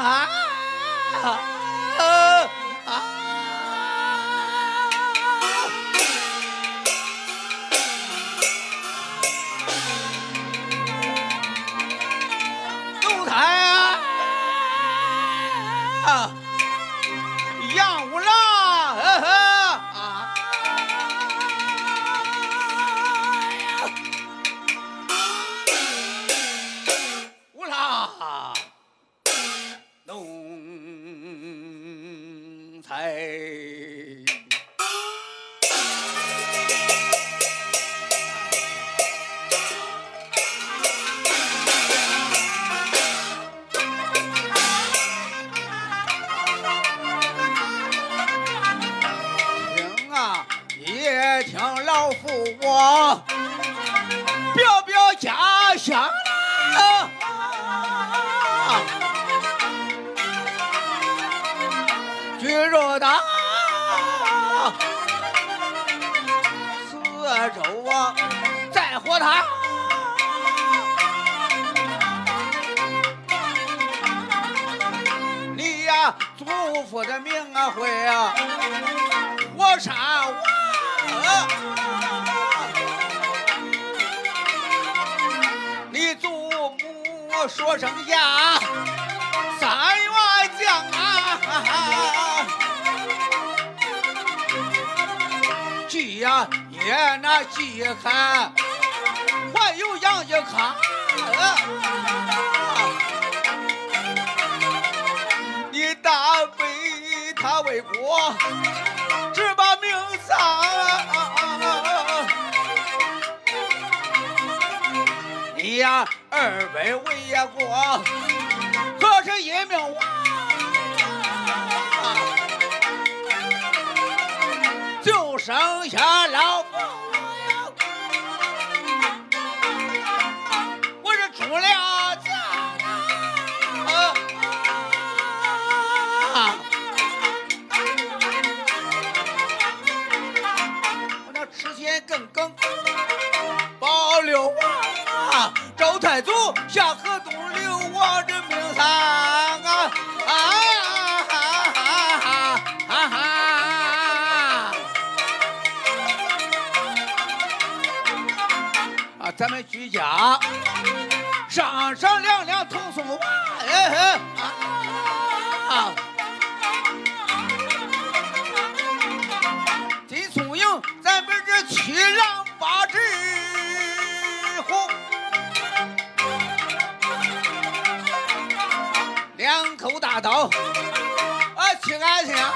啊！听老夫我表表家乡啊。巨肉大，四周啊，在火塘。你呀，祖父的名啊会啊，我山我。你祖母说声呀，三元将啊，鸡呀也那鸡看，还有羊一看。你大背他为国，只把命丧。呀，二百为呀国，可是一命亡。就剩下下河东流我这命丧啊！啊哈哈哈哈！啊，咱们居家上上两两同送娃，哎啊！啊，七杆枪。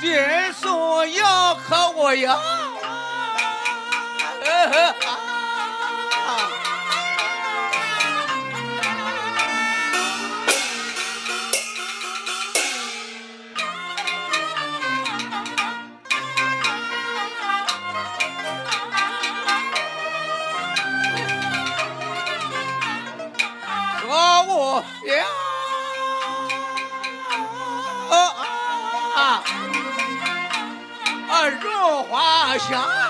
金松营和我呀，华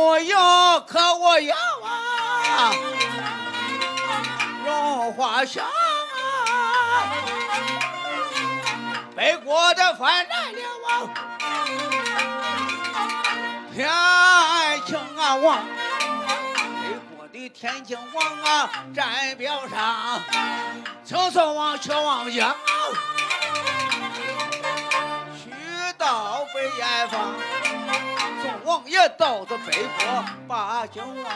松营可我要啊，荣华香啊，北国的饭来了啊，天庆啊王，北国的天庆王啊，站表上，青松王却王家，去到北燕方。宋王爷到的北坡把酒王，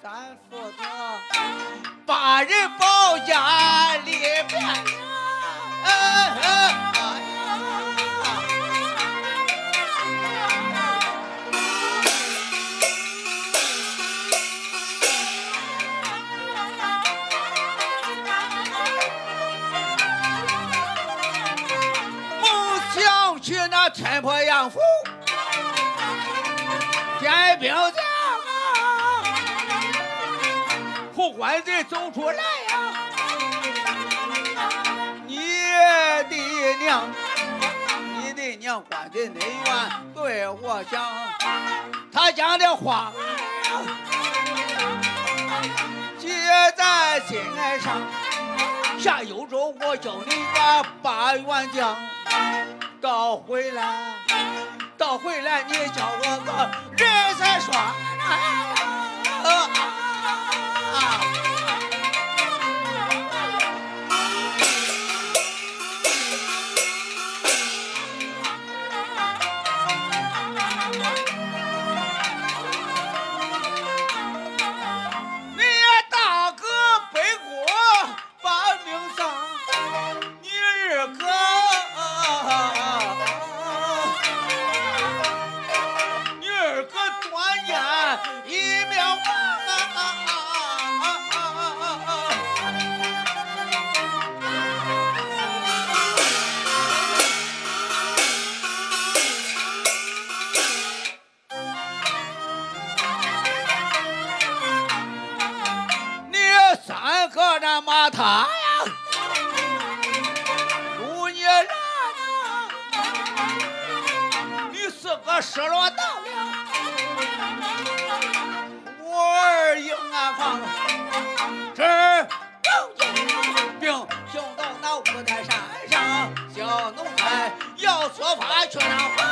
咱负责把人保家里边呀。兵将啊，护官人走出来呀，你的娘，你的娘关在内院。对我讲，他讲的话，记在心上。下幽州，我叫你个八员将，到回来，回来，你叫我个人才说。他呀，如你来呢，你是个失落道了。我儿迎安房，这儿兵行到那五台山上，小奴才要出发去那。